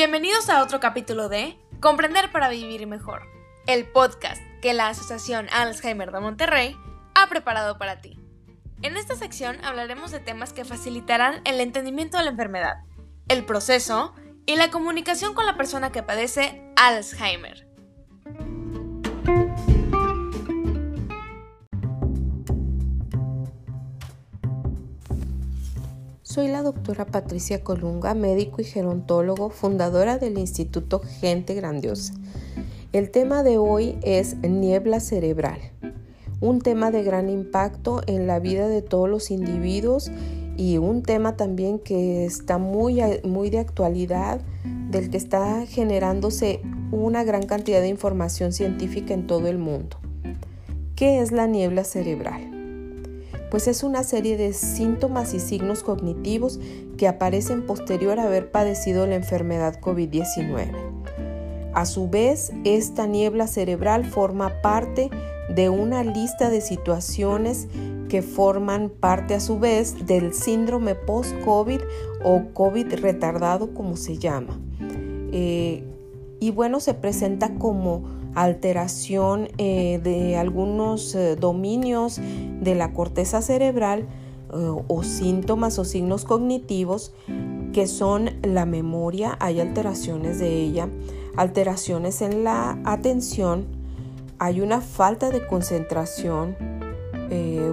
Bienvenidos a otro capítulo de Comprender para Vivir Mejor, el podcast que la Asociación Alzheimer de Monterrey ha preparado para ti. En esta sección hablaremos de temas que facilitarán el entendimiento de la enfermedad, el proceso y la comunicación con la persona que padece Alzheimer. Soy la doctora Patricia Colunga, médico y gerontólogo, fundadora del Instituto Gente Grandiosa. El tema de hoy es niebla cerebral, un tema de gran impacto en la vida de todos los individuos y un tema también que está muy, muy de actualidad, del que está generándose una gran cantidad de información científica en todo el mundo. ¿Qué es la niebla cerebral? Pues es una serie de síntomas y signos cognitivos que aparecen posterior a haber padecido la enfermedad COVID-19. A su vez, esta niebla cerebral forma parte de una lista de situaciones que forman parte a su vez del síndrome post-COVID o COVID retardado como se llama. Eh, y bueno, se presenta como alteración eh, de algunos eh, dominios de la corteza cerebral eh, o síntomas o signos cognitivos que son la memoria, hay alteraciones de ella, alteraciones en la atención, hay una falta de concentración,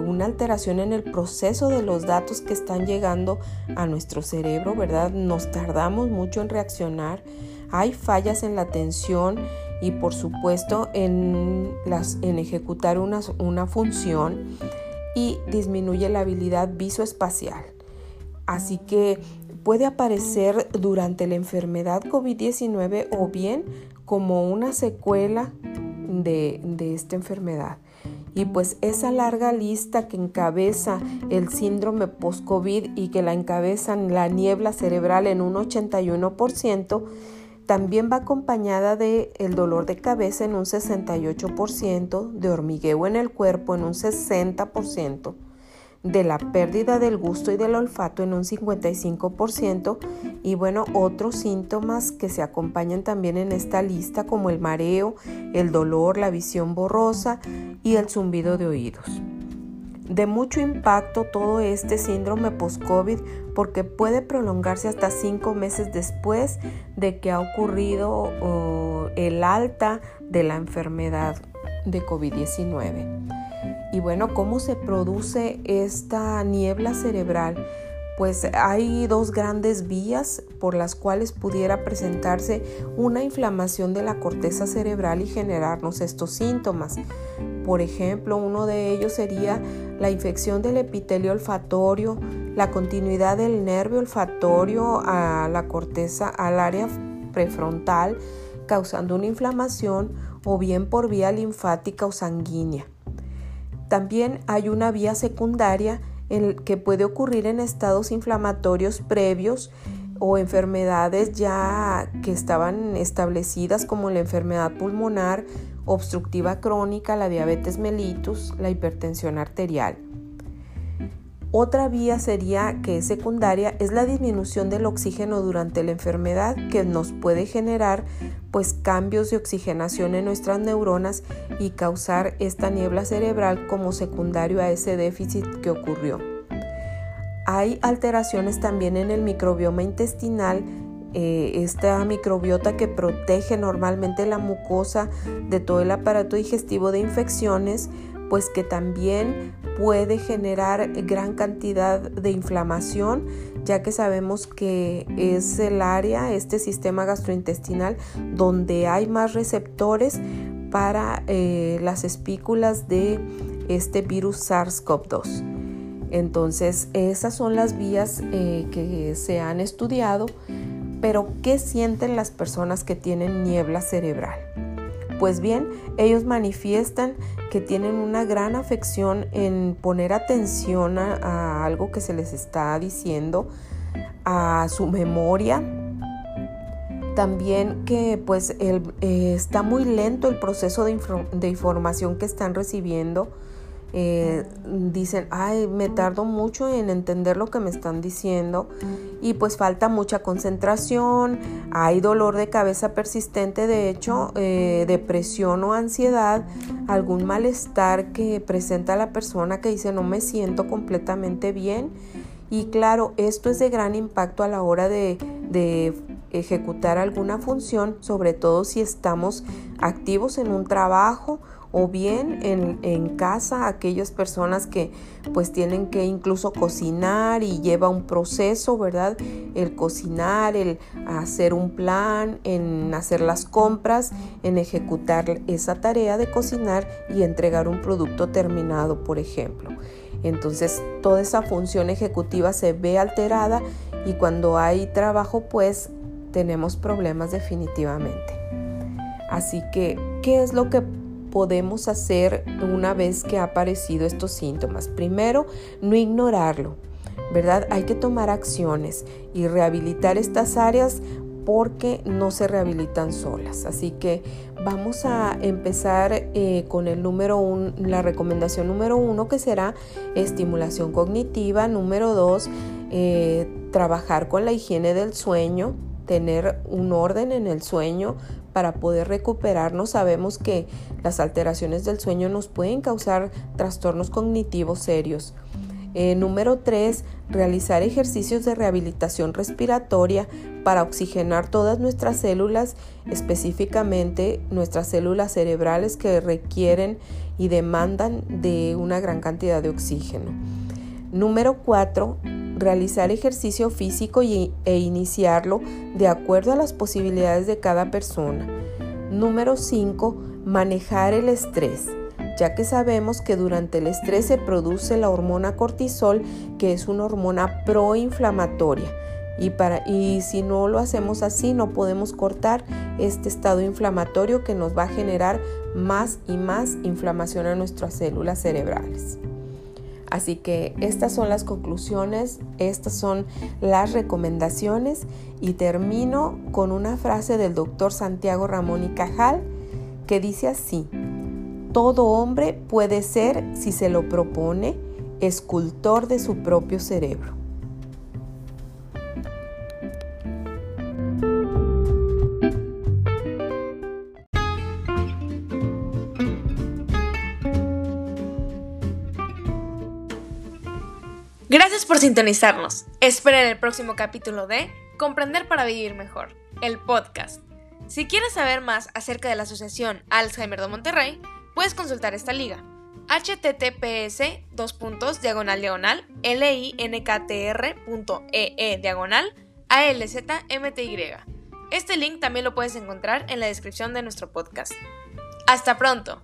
una alteración en el proceso de los datos que están llegando a nuestro cerebro, ¿verdad? Nos tardamos mucho en reaccionar, hay fallas en la atención y por supuesto en, en ejecutar una, una función y disminuye la habilidad visoespacial. Así que puede aparecer durante la enfermedad COVID-19 o bien como una secuela de, de, esta enfermedad. Y pues esa larga lista que encabeza el síndrome post-COVID y que la encabezan la niebla cerebral en un 81%, también va acompañada de el dolor de cabeza en un 68%, de hormigueo en el cuerpo en un 60%, de la pérdida del gusto y del olfato en un 55% y bueno, otros síntomas que se acompañan también en esta lista como el mareo, el dolor, la visión borrosa y el zumbido de oídos de mucho impacto todo este síndrome post-COVID porque puede prolongarse hasta cinco meses después de que ha ocurrido el alta de la enfermedad de COVID-19. Y bueno, ¿cómo se produce esta niebla cerebral? Pues hay dos grandes vías por las cuales pudiera presentarse una inflamación de la corteza cerebral y generarnos estos síntomas. Por ejemplo, uno de ellos sería la infección del epitelio olfatorio, la continuidad del nervio olfatorio a la corteza, al área prefrontal, causando una inflamación o bien por vía linfática o sanguínea. También hay una vía secundaria en que puede ocurrir en estados inflamatorios previos o enfermedades ya que estaban establecidas como la enfermedad pulmonar obstructiva crónica, la diabetes mellitus, la hipertensión arterial. Otra vía sería que es secundaria es la disminución del oxígeno durante la enfermedad que nos puede generar pues cambios de oxigenación en nuestras neuronas y causar esta niebla cerebral como secundario a ese déficit que ocurrió. Hay alteraciones también en el microbioma intestinal eh, esta microbiota que protege normalmente la mucosa de todo el aparato digestivo de infecciones, pues que también puede generar gran cantidad de inflamación, ya que sabemos que es el área, este sistema gastrointestinal, donde hay más receptores para eh, las espículas de este virus SARS-CoV-2. Entonces, esas son las vías eh, que se han estudiado pero, ¿qué sienten las personas que tienen niebla cerebral? Pues bien, ellos manifiestan que tienen una gran afección en poner atención a, algo que se les está diciendo, a su memoria. También que pues eh, está muy lento el proceso de, información que están recibiendo. Eh, dicen, ay, me tardo mucho en entender lo que me están diciendo y pues falta mucha concentración, hay dolor de cabeza persistente, de hecho, eh, depresión o ansiedad, algún malestar que presenta la persona que dice no me siento completamente bien. Y claro, esto es de gran impacto a la hora de, de ejecutar alguna función, sobre todo si estamos activos en un trabajo o bien en, casa aquellas personas que pues tienen que incluso cocinar y lleva un proceso, ¿verdad? El cocinar, el hacer un plan, en hacer las compras, en ejecutar esa tarea de cocinar y entregar un producto terminado, por ejemplo. Entonces toda esa función ejecutiva se ve alterada y cuando hay trabajo pues tenemos problemas definitivamente. Así que, ¿qué es lo que podemos hacer una vez que ha aparecido estos síntomas? Primero, no ignorarlo, ¿verdad? Hay que tomar acciones y rehabilitar estas áreas porque no se rehabilitan solas. Así que vamos a empezar eh, con el número uno, la recomendación número uno que será estimulación cognitiva. Número dos, eh, trabajar con la higiene del sueño, tener un orden en el sueño, para poder recuperarnos. Sabemos que las alteraciones del sueño nos pueden causar trastornos cognitivos serios. Eh, número 3. Realizar ejercicios de rehabilitación respiratoria para oxigenar todas nuestras células, específicamente nuestras células cerebrales que requieren y demandan de una gran cantidad de oxígeno. Número 4 realizar ejercicio físico y, e iniciarlo de acuerdo a las posibilidades de cada persona. Número 5. Manejar el estrés, ya que sabemos que durante el estrés se produce la hormona cortisol, que es una hormona proinflamatoria. Y, para, y si no lo hacemos así, no podemos cortar este estado inflamatorio que nos va a generar más y más inflamación a nuestras células cerebrales. Así que estas son las conclusiones, estas son las recomendaciones y termino con una frase del doctor Santiago Ramón y Cajal que dice así, todo hombre puede ser, si se lo propone, escultor de su propio cerebro. Gracias por sintonizarnos. Esperen el próximo capítulo de Comprender para Vivir Mejor, el podcast. Si quieres saber más acerca de la Asociación Alzheimer de Monterrey, puedes consultar esta liga https dos puntos diagonal diagonal linktr.ee diagonal alzmty. Este link también lo puedes encontrar en la descripción de nuestro podcast. Hasta pronto.